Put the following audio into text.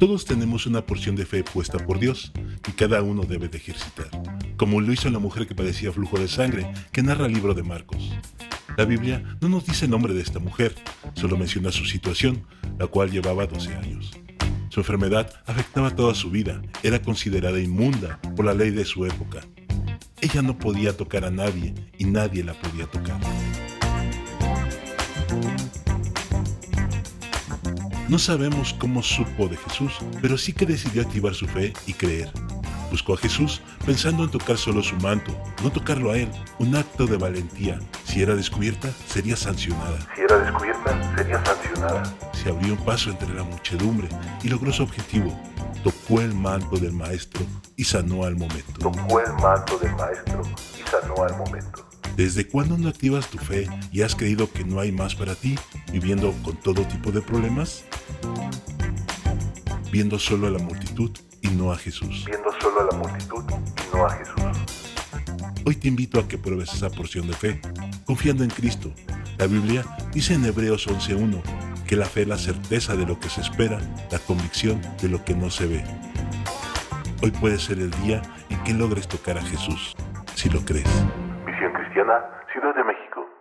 Todos tenemos una porción de fe puesta por Dios y cada uno debe de ejercitar, como lo hizo la mujer que padecía flujo de sangre, que narra el libro de Marcos. La Biblia no nos dice el nombre de esta mujer, solo menciona su situación, la cual llevaba 12 años. Su enfermedad afectaba toda su vida, era considerada inmunda por la ley de su época. Ella no podía tocar a nadie y nadie la podía tocar. No sabemos cómo supo de Jesús, pero sí que decidió activar su fe y creer. Buscó a Jesús pensando en tocar solo su manto, no tocarlo a él, un acto de valentía. Si era descubierta, sería sancionada. Si era descubierta, sería sancionada. Se abrió un paso entre la muchedumbre y logró su objetivo. Tocó el manto del maestro y sanó al momento. Tocó el manto del maestro y sanó al momento. ¿Desde cuándo no activas tu fe y has creído que no hay más para ti, viviendo con todo tipo de problemas? Viendo solo a la multitud y no a Jesús. Viendo solo a la multitud y no a Jesús. Hoy te invito a que pruebes esa porción de fe, confiando en Cristo. La Biblia dice en Hebreos 11.1 que la fe es la certeza de lo que se espera, la convicción de lo que no se ve. Hoy puede ser el día en que logres tocar a Jesús, si lo crees. Cristiana, Ciudad de México.